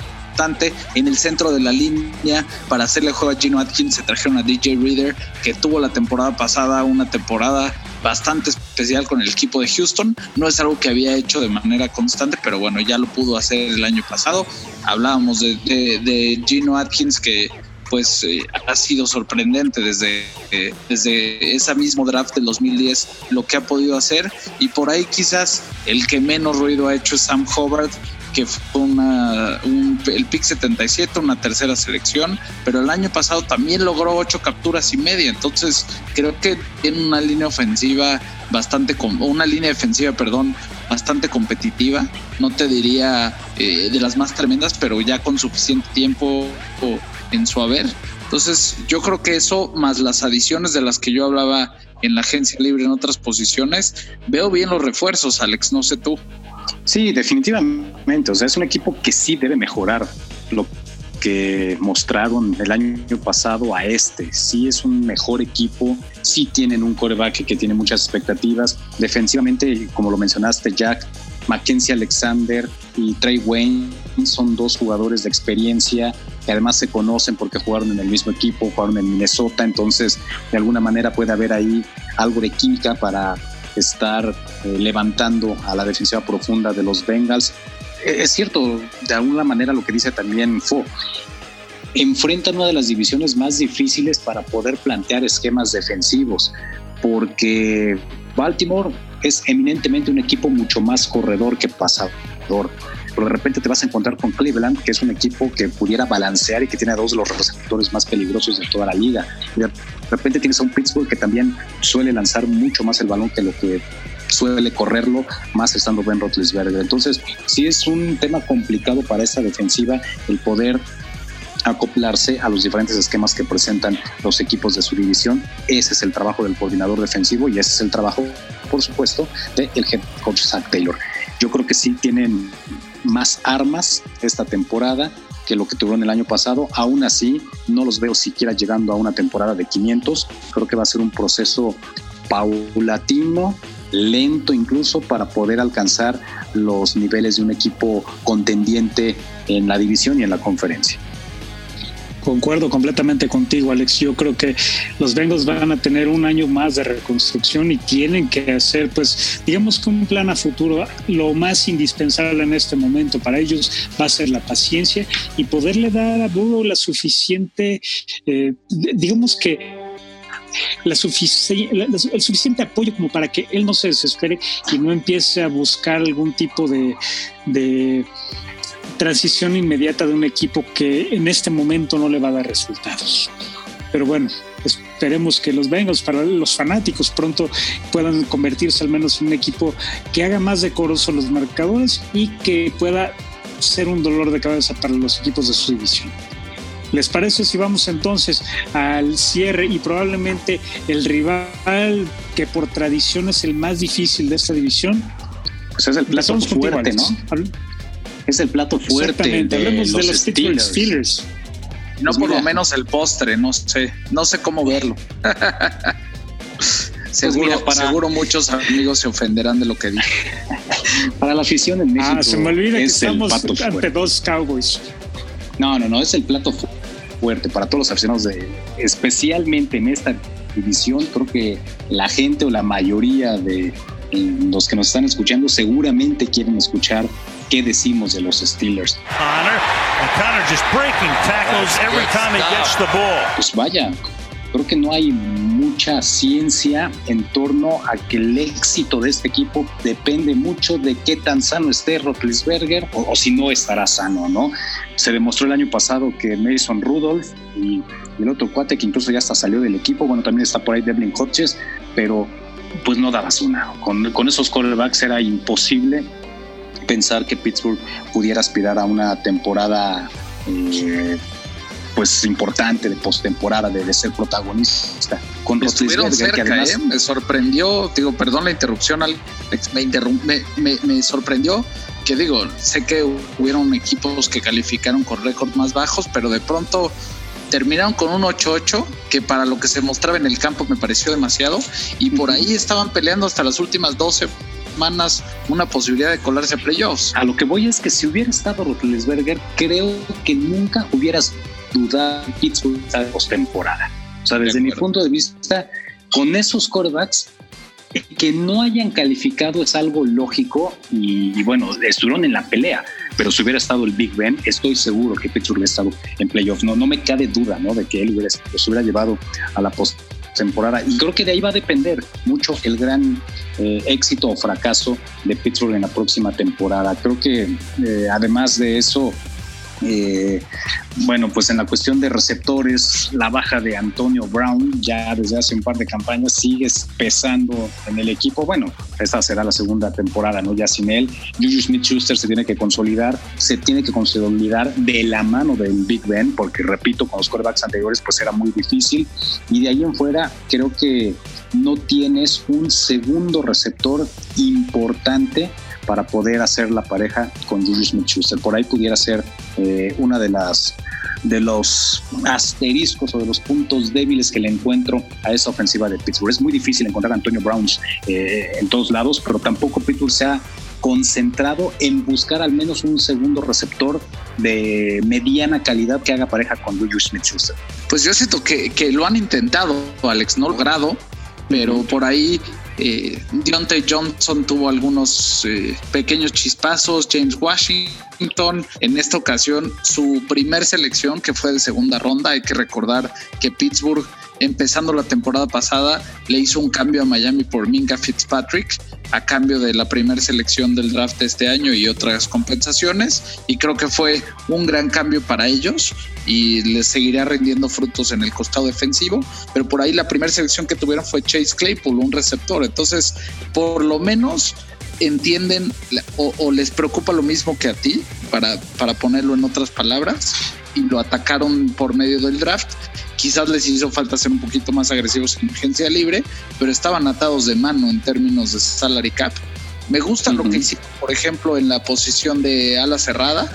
En el centro de la línea, para hacerle juego a Gino Atkins, se trajeron a DJ Reader, que tuvo la temporada pasada una temporada bastante especial con el equipo de Houston. No es algo que había hecho de manera constante, pero bueno, ya lo pudo hacer el año pasado. Hablábamos de, de, Gino Atkins que pues eh, ha sido sorprendente desde, eh, desde ese mismo draft del 2010 lo que ha podido hacer. Y por ahí quizás el que menos ruido ha hecho es Sam Hobart que fue una, el pick 77, una tercera selección, pero el año pasado también logró ocho capturas y media, entonces creo que tiene una línea ofensiva bastante, una línea defensiva, perdón, bastante competitiva, no te diría eh, de las más tremendas, pero ya con suficiente tiempo en su haber. Entonces yo creo que eso, más las adiciones de las que yo hablaba en la agencia libre en otras posiciones, veo bien los refuerzos, Alex, no sé tú. Sí, definitivamente. O sea, es un equipo que sí debe mejorar lo que mostraron el año pasado a este. Sí es un mejor equipo, sí tienen un coreback que tiene muchas expectativas. Defensivamente, como lo mencionaste, Jack, Mackenzie Alexander y Trey Wayne son dos jugadores de experiencia que además se conocen porque jugaron en el mismo equipo, jugaron en Minnesota, entonces de alguna manera puede haber ahí algo de química para estar eh, levantando a la defensiva profunda de los Bengals. E, es cierto, de alguna manera lo que dice también Fo, enfrentan una de las divisiones más difíciles para poder plantear esquemas defensivos, porque Baltimore es eminentemente un equipo mucho más corredor que pasador. Pero de repente te vas a encontrar con Cleveland, que es un equipo que pudiera balancear y que tiene a dos de los receptores más peligrosos de toda la liga. De repente tienes a un Pittsburgh que también suele lanzar mucho más el balón que lo que suele correrlo, más estando Ben Roethlisberger. Entonces, sí es un tema complicado para esta defensiva el poder acoplarse a los diferentes esquemas que presentan los equipos de su división. Ese es el trabajo del coordinador defensivo y ese es el trabajo, por supuesto, del head coach Zach Taylor. Yo creo que sí tienen más armas esta temporada que lo que tuvieron el año pasado. Aún así, no los veo siquiera llegando a una temporada de 500. Creo que va a ser un proceso paulatino, lento incluso, para poder alcanzar los niveles de un equipo contendiente en la división y en la conferencia. Concuerdo completamente contigo, Alex. Yo creo que los Bengals van a tener un año más de reconstrucción y tienen que hacer, pues, digamos que un plan a futuro. Lo más indispensable en este momento para ellos va a ser la paciencia y poderle dar a Burrow la suficiente, eh, digamos que la el suficiente apoyo como para que él no se desespere y no empiece a buscar algún tipo de transición inmediata de un equipo que en este momento no le va a dar resultados. Pero bueno, esperemos que los Bengals para los fanáticos pronto puedan convertirse al menos en un equipo que haga más decoroso los marcadores y que pueda ser un dolor de cabeza para los equipos de su división. ¿Les parece si vamos entonces al cierre y probablemente el rival que por tradición es el más difícil de esta división? Pues es el plato fuerte, ¿no? Es el plato fuerte de, los, de los Steelers. No pues por lo menos el postre, no sé, no sé cómo verlo. Seguro, seguro muchos amigos se ofenderán de lo que dije. para la afición en México. Ah, se me olvida que estamos ante dos Cowboys. No, no, no, es el plato fuerte para todos los aficionados de, especialmente en esta división. Creo que la gente o la mayoría de los que nos están escuchando seguramente quieren escuchar qué decimos de los Steelers. Pues vaya, creo que no hay mucha ciencia en torno a que el éxito de este equipo depende mucho de qué tan sano esté Rotlisberger o, si no estará sano, ¿no? Se demostró el año pasado que Mason Rudolph y, el otro cuate que incluso ya hasta salió del equipo, bueno, también está por ahí Devlin Hodges, pero pues no dabas una. Con, con esos quarterbacks era imposible pensar que Pittsburgh pudiera aspirar a una temporada eh, pues importante de postemporada, de, de ser protagonista. Con Estuvieron cerca, además... ¿eh? me sorprendió, digo, perdón la interrupción, Alex, me, me, me, sorprendió que digo, sé que hubieron equipos que calificaron con récords más bajos, pero de pronto terminaron con un 8-8, que para lo que se mostraba en el campo me pareció demasiado, y por ahí estaban peleando hasta las últimas 12 semanas una posibilidad de colarse a playoffs. A lo que voy es que si hubiera estado Roethlisberger, creo que nunca hubieras dudar Pittsburgh esta postemporada. O sea, desde mi punto de vista, con esos quarterbacks, que no hayan calificado es algo lógico y, bueno, estuvieron en la pelea, pero si hubiera estado el Big Ben, estoy seguro que Pittsburgh hubiera estado en playoff. No, no me cabe duda ¿no? de que él hubiera, los hubiera llevado a la postemporada. Y creo que de ahí va a depender mucho el gran eh, éxito o fracaso de Pittsburgh en la próxima temporada. Creo que eh, además de eso, eh, bueno, pues en la cuestión de receptores, la baja de Antonio Brown ya desde hace un par de campañas sigue pesando en el equipo. Bueno, esta será la segunda temporada, ¿no? Ya sin él. Juju Smith-Schuster se tiene que consolidar, se tiene que consolidar de la mano del Big Ben, porque repito, con los quarterbacks anteriores pues era muy difícil. Y de ahí en fuera creo que no tienes un segundo receptor importante para poder hacer la pareja con Julius Smith-Schuster. Por ahí pudiera ser eh, una de las de los asteriscos o de los puntos débiles que le encuentro a esa ofensiva de Pittsburgh. Es muy difícil encontrar a Antonio Browns eh, en todos lados, pero tampoco Pittsburgh se ha concentrado en buscar al menos un segundo receptor de mediana calidad que haga pareja con Julius Smith-Schuster. Pues yo siento que, que lo han intentado, Alex, no logrado, pero por ahí eh, Deontay Johnson tuvo algunos eh, pequeños chispazos, James Washington, en esta ocasión su primer selección que fue de segunda ronda, hay que recordar que Pittsburgh empezando la temporada pasada, le hizo un cambio a Miami por Minka Fitzpatrick a cambio de la primera selección del draft de este año y otras compensaciones. Y creo que fue un gran cambio para ellos y les seguirá rindiendo frutos en el costado defensivo. Pero por ahí la primera selección que tuvieron fue Chase Claypool, un receptor. Entonces, por lo menos entienden o, o les preocupa lo mismo que a ti, para, para ponerlo en otras palabras, y lo atacaron por medio del draft Quizás les hizo falta ser un poquito más agresivos en agencia libre, pero estaban atados de mano en términos de salary cap. Me gusta lo que hicieron, por ejemplo, en la posición de ala cerrada,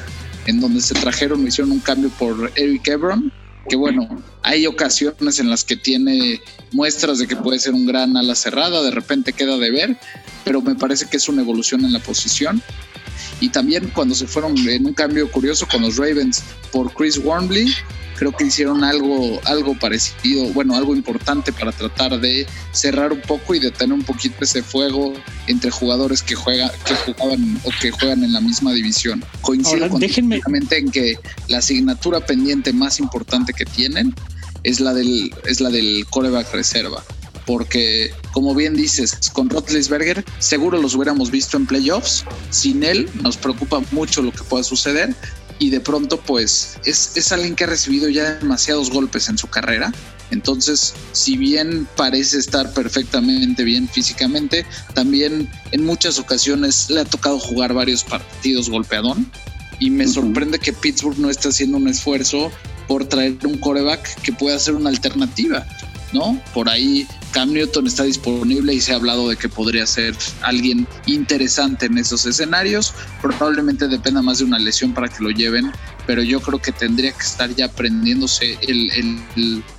en donde se trajeron, hicieron un cambio por Eric Ebron, que bueno, hay ocasiones en las que tiene muestras de que puede ser un gran ala cerrada, de repente queda de ver, pero me parece que es una evolución en la posición. Y también cuando se fueron en un cambio curioso con los Ravens por Chris Wormley, creo que hicieron algo, algo parecido, bueno, algo importante para tratar de cerrar un poco y detener un poquito ese fuego entre jugadores que juegan, que jugaban o que juegan en la misma división. Coincido completamente en que la asignatura pendiente más importante que tienen es la del, es la del coreback reserva porque como bien dices, con Rotlisberger seguro los hubiéramos visto en playoffs. Sin él nos preocupa mucho lo que pueda suceder, y de pronto pues es, es alguien que ha recibido ya demasiados golpes en su carrera. Entonces, si bien parece estar perfectamente bien físicamente, también en muchas ocasiones le ha tocado jugar varios partidos golpeadón. Y me sorprende que Pittsburgh no esté haciendo un esfuerzo por traer un coreback que pueda ser una alternativa. ¿no? Por ahí Cam Newton está disponible y se ha hablado de que podría ser alguien interesante en esos escenarios. Probablemente dependa más de una lesión para que lo lleven, pero yo creo que tendría que estar ya aprendiéndose el,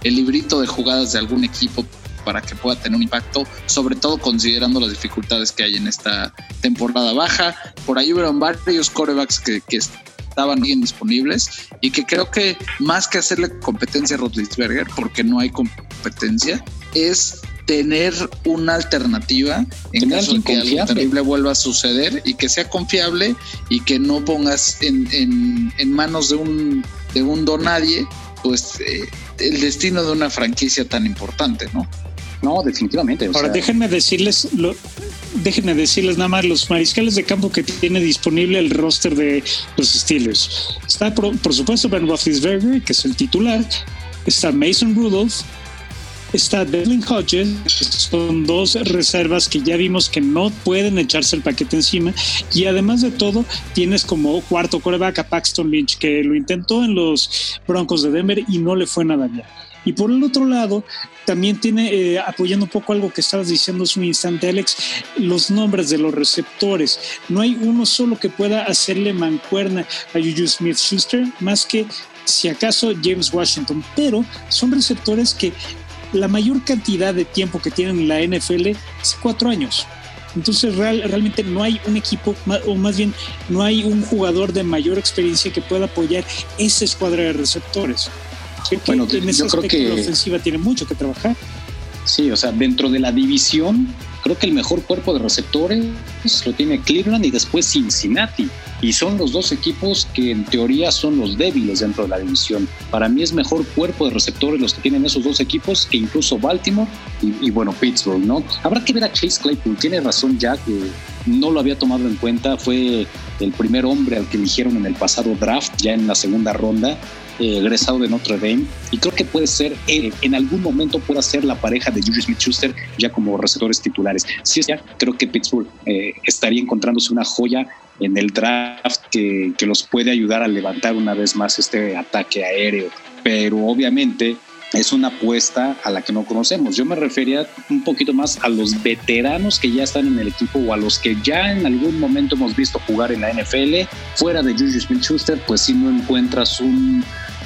librito de jugadas de algún equipo para que pueda tener un impacto, sobre todo considerando las dificultades que hay en esta temporada baja. Por ahí hubieron varios corebacks que, que estaban bien disponibles y que creo que más que hacerle competencia a Roethlisberger, porque no hay competencia, es tener una alternativa en caso de que algo terrible vuelva a suceder y que sea confiable y que no pongas en, en, manos de un, de un donadie pues eh, el destino de una franquicia tan importante, ¿no? No, definitivamente. Ahora déjenme decirles, lo, déjenme decirles nada más los mariscales de campo que tiene disponible el roster de los Steelers. Está por, por supuesto Ben Roethlisberger, que es el titular. Está Mason Rudolph, está Devlin Hodges, son dos reservas que ya vimos que no pueden echarse el paquete encima. Y además de todo, tienes como cuarto coreback a Paxton Lynch, que lo intentó en los Broncos de Denver y no le fue nada bien. Y por el otro lado, también tiene, eh, apoyando un poco algo que estabas diciendo hace un instante, Alex, los nombres de los receptores. No hay uno solo que pueda hacerle mancuerna a Juju Smith Schuster, más que si acaso James Washington, pero son receptores que la mayor cantidad de tiempo que tienen en la NFL es cuatro años. Entonces realmente no hay un equipo, o más bien no hay un jugador de mayor experiencia que pueda apoyar esa escuadra de receptores. bueno, en ese yo creo que la ofensiva tiene mucho que trabajar. Sí, o sea, dentro de la división, creo que el mejor cuerpo de receptores lo tiene Cleveland y después Cincinnati. Y son los dos equipos que en teoría son los débiles dentro de la división. Para mí es mejor cuerpo de receptores los que tienen esos dos equipos que incluso Baltimore y, bueno, Pittsburgh, ¿no? Habrá que ver a Chase Claypool. Tiene razón ya que no lo había tomado en cuenta. Fue el primer hombre al que eligieron en el pasado draft, ya en la segunda ronda eh, egresado de Notre Dame y creo que puede ser, eh, en algún momento pueda ser la pareja de Julius Smith-Schuster ya como receptores titulares. Si es ya, creo que Pittsburgh eh, estaría encontrándose una joya en el draft que, que los puede ayudar a levantar una vez más este ataque aéreo. Pero obviamente es una apuesta a la que no conocemos. Yo me refería un poquito más a los veteranos que ya están en el equipo o a los que ya en algún momento hemos visto jugar en la NFL. Fuera de Juju Smith-Schuster, pues si no encuentras un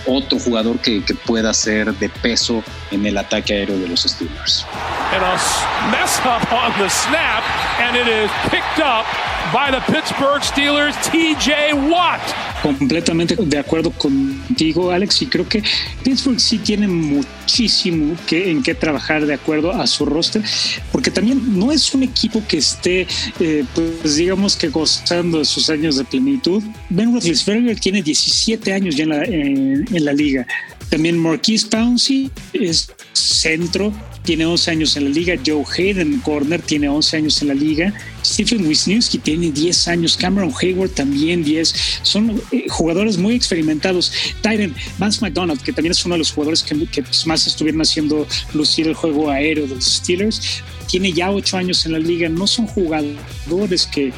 otro jugador que, que, pueda ser de peso en el ataque aéreo de los Steelers. And a mess up on the snap, and it is picked up by the Pittsburgh Steelers, TJ Watt. Completamente de acuerdo contigo, Alex, y creo que Pittsburgh sí tiene muchísimo que, en qué trabajar de acuerdo a su roster, porque también no es un equipo que esté, eh, pues digamos que gozando de sus años de plenitud. Ben Roethlisberger tiene 17 años ya en la, en la liga. También Marquise Pouncey es centro, tiene 11 años en la liga. Joe Hayden, corner, tiene 11 años en la liga. Stephen Wisniewski tiene 10 años. Cameron Hayward también 10. Son eh, jugadores muy experimentados. Tyron Vance McDonald, que también es uno de los jugadores que, que más estuvieron haciendo lucir el juego aéreo de los Steelers tiene ya ocho años en la liga, no son jugadores que,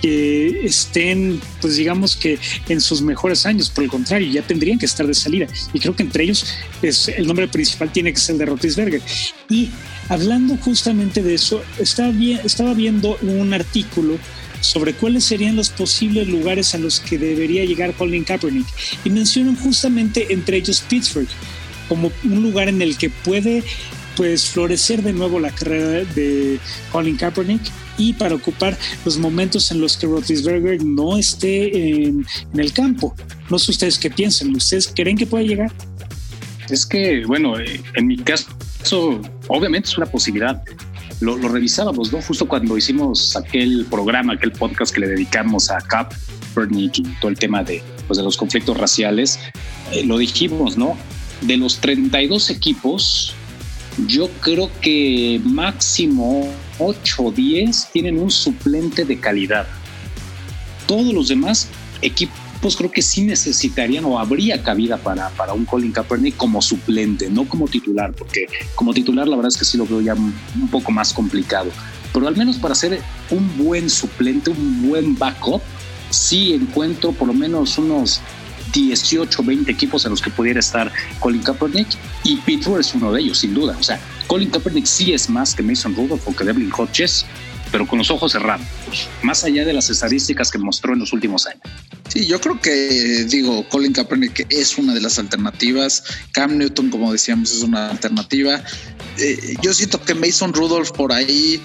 que estén, pues digamos que en sus mejores años, por el contrario, ya tendrían que estar de salida. Y creo que entre ellos es, el nombre principal tiene que ser el de Rotisberger. Y hablando justamente de eso, estaba viendo un artículo sobre cuáles serían los posibles lugares a los que debería llegar Colin Kaepernick. Y mencionan justamente entre ellos Pittsburgh como un lugar en el que puede pues florecer de nuevo la carrera de Colin Kaepernick y para ocupar los momentos en los que Roethlisberger no esté en, el campo. No sé ustedes qué piensan, ¿ustedes creen que puede llegar? Es que, bueno, eh, en mi caso, obviamente es una posibilidad. Lo, revisábamos, ¿no? Justo cuando hicimos aquel programa, aquel podcast que le dedicamos a Kaepernick y todo el tema de, pues, de los conflictos raciales, eh, lo dijimos, ¿no? De los 32 equipos, yo creo que máximo 8 o 10 tienen un suplente de calidad. Todos los demás equipos creo que sí necesitarían o habría cabida para, para un Colin Kaepernick como suplente, no como titular, porque como titular la verdad es que sí lo veo ya un poco más complicado. Pero al menos para ser un buen suplente, un buen backup, sí encuentro por lo menos unos 18, 20 equipos en los que pudiera estar Colin Kaepernick y Pittsburgh es uno de ellos, sin duda. O sea, Colin Kaepernick sí es más que Mason Rudolph o que Devlin Hodges, pero con los ojos cerrados, más allá de las estadísticas que mostró en los últimos años. Sí, yo creo que, digo, Colin Kaepernick es una de las alternativas. Cam Newton, como decíamos, es una alternativa. eh, yo siento que Mason Rudolph por ahí,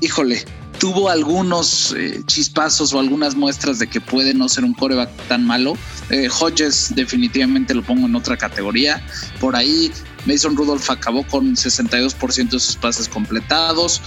híjole, tuvo algunos eh, chispazos o algunas muestras de que puede no ser un coreback tan malo. Eh, Hodges definitivamente lo pongo en otra categoría. Por ahí Mason Rudolph acabó con 62% de sus pases completados.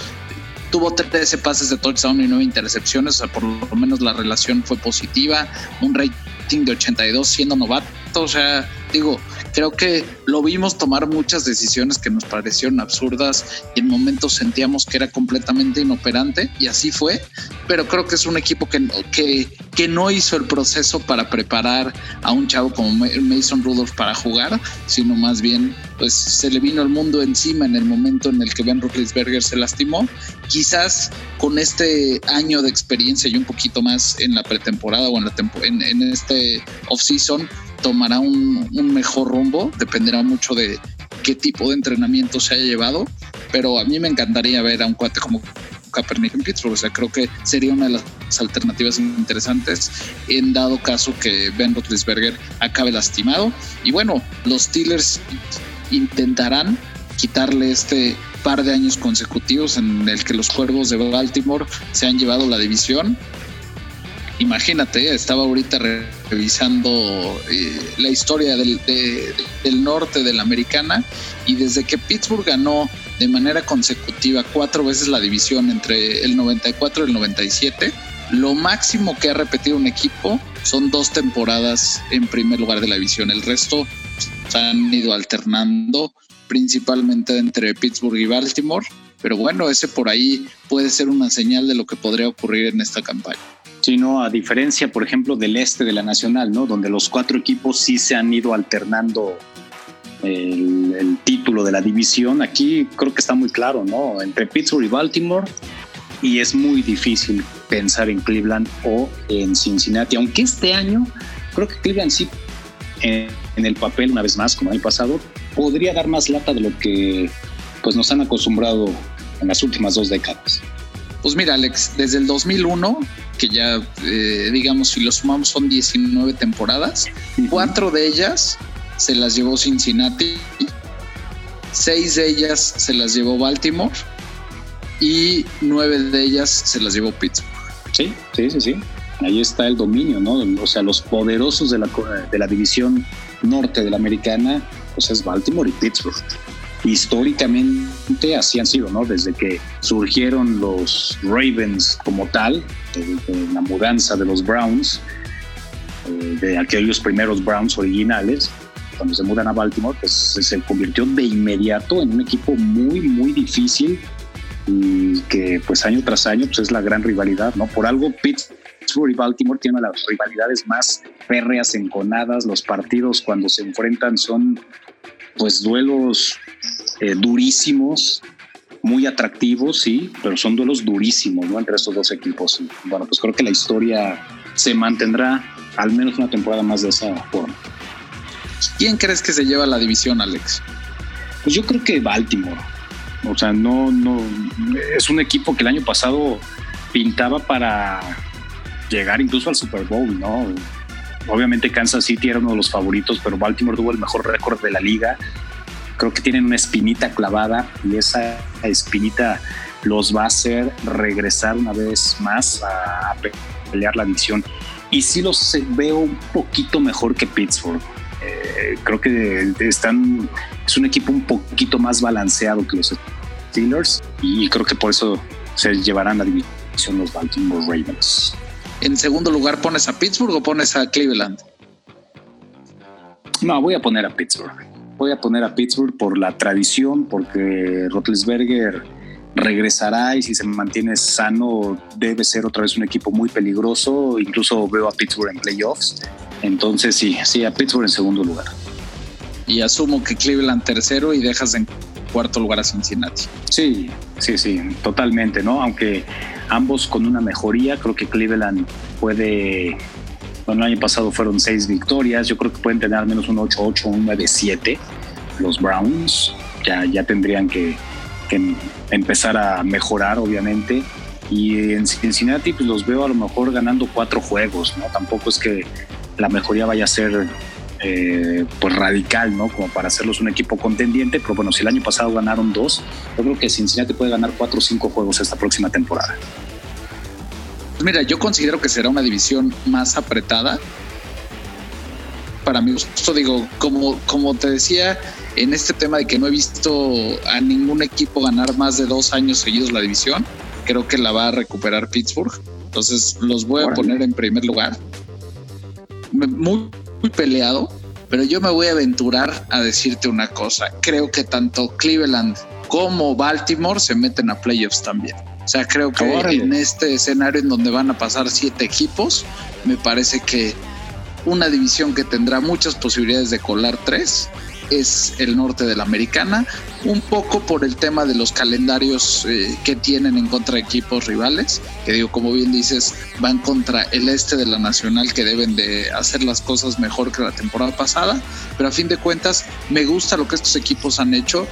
Tuvo 13 pases de touchdown y 9 intercepciones, o sea, por lo menos la relación fue positiva. Un rating de 82 siendo novato, o sea, digo, creo que lo vimos tomar muchas decisiones que nos parecieron absurdas y en momentos sentíamos que era completamente inoperante y así fue, pero creo que es un equipo que, que, que no hizo el proceso para preparar a un chavo como Mason Rudolph para jugar, sino más bien pues se le vino el mundo encima en el momento en el que Ben Roethlisberger se lastimó. Quizás con este año de experiencia y un poquito más en la pretemporada o en, la en, en este off-season, tomará un, mejor rumbo, dependerá mucho de qué tipo de entrenamiento se haya llevado, pero a mí me encantaría ver a un cuate como Kaepernick en Pittsburgh, o sea, creo que sería una de las alternativas interesantes en dado caso que Ben Roethlisberger acabe lastimado. Y bueno, los Steelers intentarán quitarle este par de años consecutivos en el que los Cuervos de Baltimore se han llevado la división imagínate, estaba ahorita revisando eh, la historia del, norte de la americana y desde que Pittsburgh ganó de manera consecutiva cuatro veces la división entre el 94 y el 97, lo máximo que ha repetido un equipo son dos temporadas en primer lugar de la división. El resto se han ido alternando principalmente entre Pittsburgh y Baltimore. Pero bueno, ese por ahí puede ser una señal de lo que podría ocurrir en esta campaña sino a diferencia, por ejemplo, del este de la Nacional, ¿no? Donde los cuatro equipos sí se han ido alternando el, título de la división. Aquí creo que está muy claro, ¿no? Entre Pittsburgh y Baltimore. Y es muy difícil pensar en Cleveland o en Cincinnati. Aunque este año creo que Cleveland sí, en, el papel, una vez más, como el pasado, podría dar más lata de lo que pues, nos han acostumbrado en las últimas dos décadas. Pues mira, Alex, desde el 2001, que ya, eh, digamos, si lo sumamos son 19 temporadas, cuatro de ellas se las llevó Cincinnati, seis de ellas se las llevó Baltimore y nueve de ellas se las llevó Pittsburgh. Sí, sí, sí, sí. Ahí está el dominio, ¿no? O sea, los poderosos de la, de la división norte de la americana, pues es Baltimore y Pittsburgh históricamente así han sido, ¿no? Desde que surgieron los Ravens como tal, de, la mudanza de los Browns, eh, de aquellos primeros Browns originales, cuando se mudan a Baltimore, pues se convirtió de inmediato en un equipo muy, muy difícil y que pues año tras año pues es la gran rivalidad, ¿no? Por algo Pittsburgh y Baltimore tienen las rivalidades más férreas, enconadas, los partidos cuando se enfrentan son pues duelos eh, durísimos, muy atractivos, sí, pero son duelos durísimos, ¿no? Entre estos dos equipos. bueno, pues creo que la historia se mantendrá al menos una temporada más de esa forma. ¿Quién crees que se lleva la división, Alex? Pues yo creo que Baltimore. O sea, no, no, es un equipo que el año pasado pintaba para llegar incluso al Super Bowl, ¿no? Obviamente Kansas City era uno de los favoritos, pero Baltimore tuvo el mejor récord de la liga. Creo que tienen una espinita clavada y esa espinita los va a hacer regresar una vez más a pelear la división. Y sí los veo un poquito mejor que Pittsburgh. Eh, creo que están, es un equipo un poquito más balanceado que los Steelers y creo que por eso se llevarán la división los Baltimore Ravens. En segundo lugar, ¿pones a Pittsburgh o pones a Cleveland? No, voy a poner a Pittsburgh. Voy a poner a Pittsburgh por la tradición, porque Roethlisberger regresará y si se mantiene sano debe ser otra vez un equipo muy peligroso. Incluso veo a Pittsburgh en playoffs. Entonces sí, sí, a Pittsburgh en segundo lugar. Y asumo que Cleveland tercero y dejas en cuarto lugar a Cincinnati. Sí, sí, sí, totalmente, ¿no? Aunque ambos con una mejoría, creo que Cleveland puede, bueno, el año pasado fueron seis victorias, yo creo que pueden tener al menos un 8-8, un 9-7, los Browns, ya, ya tendrían que, empezar a mejorar, obviamente. Y en Cincinnati, pues los veo a lo mejor ganando cuatro juegos, ¿no? Tampoco es que la mejoría vaya a ser eh, pues radical, ¿no? Como para hacerlos un equipo contendiente. Pero bueno, si el año pasado ganaron dos, yo creo que Cincinnati puede ganar cuatro o cinco juegos esta próxima temporada. Pues mira, yo considero que será una división más apretada. Para mí, justo digo, como, como te decía, en este tema de que no he visto a ningún equipo ganar más de dos años seguidos la división, creo que la va a recuperar Pittsburgh. Entonces los voy a poner en primer lugar. Muy, muy peleado, pero yo me voy a aventurar a decirte una cosa. Creo que tanto Cleveland como Baltimore se meten a playoffs también. O sea, creo que en este escenario en donde van a pasar siete equipos, me parece que una división que tendrá muchas posibilidades de colar tres es el norte de la americana, un poco por el tema de los calendarios eh, que tienen en contra de equipos rivales, que digo, como bien dices, van contra el este de la nacional que deben de hacer las cosas mejor que la temporada pasada, pero a fin de cuentas me gusta lo que estos equipos han hecho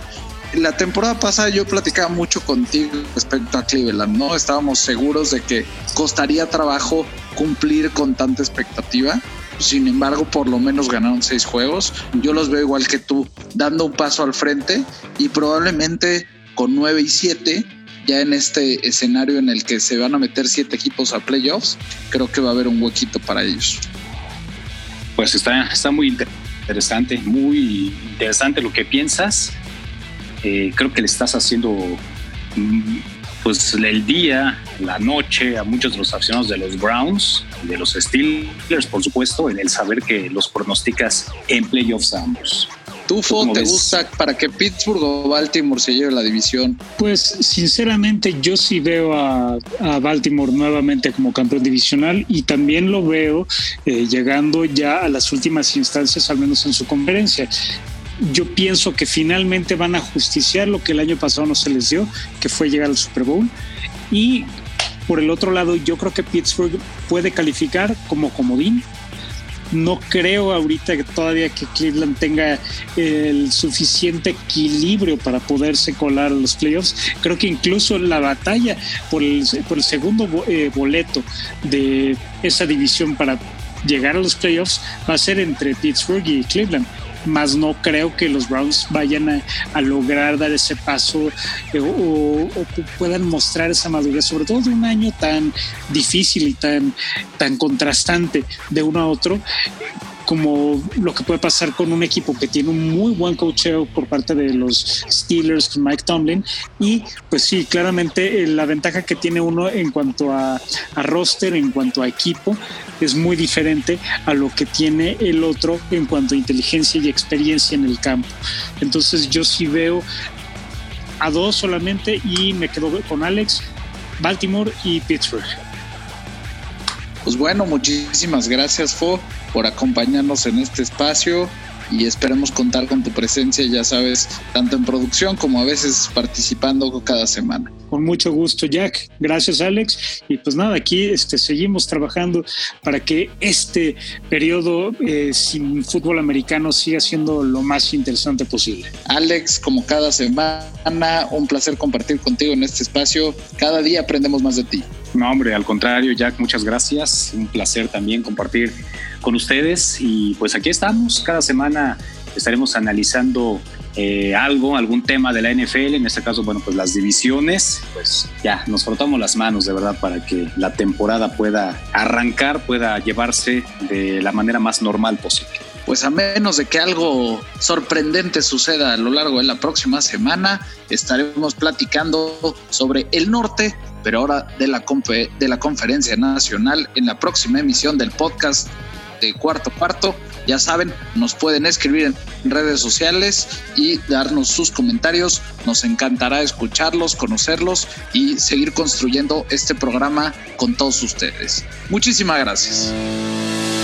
la temporada pasada yo platicaba mucho contigo respecto a Cleveland, ¿no? Estábamos seguros de que costaría trabajo cumplir con tanta expectativa. Sin embargo, por lo menos ganaron seis juegos. Yo los veo igual que tú, dando un paso al frente y probablemente con nueve y siete, ya en este escenario en el que se van a meter siete equipos a playoffs, creo que va a haber un huequito para ellos. Pues está, está muy interesante, muy interesante lo que piensas. Eh, creo que le estás haciendo mm, pues el día, la noche a muchos de los aficionados de los Browns, de los Steelers, por supuesto, en el saber que los pronosticas en playoffs a ambos. ¿Tú, te gusta para que Pittsburgh o Baltimore se lleve la división? Pues sinceramente yo sí veo a, Baltimore nuevamente como campeón divisional y también lo veo eh, llegando ya a las últimas instancias, al menos en su conferencia yo pienso que finalmente van a justiciar lo que el año pasado no se les dio, que fue llegar al Super Bowl. Y por el otro lado, yo creo que Pittsburgh puede calificar como comodín. No creo ahorita que todavía que Cleveland tenga el suficiente equilibrio para poderse colar a los playoffs. Creo que incluso la batalla por el, por el segundo eh, boleto de esa división para llegar a los playoffs va a ser entre Pittsburgh y Cleveland más no creo que los Browns vayan a, lograr dar ese paso eh, o, puedan mostrar esa madurez, sobre todo de un año tan difícil y tan, tan contrastante de uno a otro como lo que puede pasar con un equipo que tiene un muy buen coacheo por parte de los Steelers Mike Tomlin y pues sí, claramente eh, la ventaja que tiene uno en cuanto a, a roster, en cuanto a equipo, es muy diferente a lo que tiene el otro en cuanto a inteligencia y experiencia en el campo. Entonces yo sí veo a dos solamente y me quedo con Alex, Baltimore y Pittsburgh. Pues bueno, muchísimas gracias, Fo, por acompañarnos en este espacio y esperemos contar con tu presencia, ya sabes, tanto en producción como a veces participando cada semana. Con mucho gusto, Jack. Gracias, Alex. Y pues nada, aquí este, seguimos trabajando para que este periodo eh, sin fútbol americano siga siendo lo más interesante posible. Alex, como cada semana, un placer compartir contigo en este espacio. Cada día aprendemos más de ti. No, hombre, al contrario, Jack, muchas gracias. Un placer también compartir con ustedes y pues aquí estamos. Cada semana estaremos analizando eh, algo, algún tema de la NFL, en este caso, bueno, pues las divisiones, pues ya nos frotamos las manos de verdad para que la temporada pueda arrancar, pueda llevarse de la manera más normal posible. Pues a menos de que algo sorprendente suceda a lo largo de la próxima semana, estaremos platicando sobre el norte, pero ahora de la, de la conferencia nacional en la próxima emisión del podcast de cuarto cuarto. Ya saben, nos pueden escribir en redes sociales y darnos sus comentarios. Nos encantará escucharlos, conocerlos y seguir construyendo este programa con todos ustedes. Muchísimas gracias.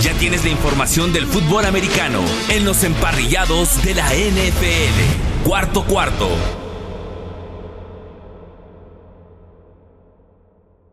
Ya tienes la información del fútbol americano en los emparrillados de la NFL. Cuarto cuarto.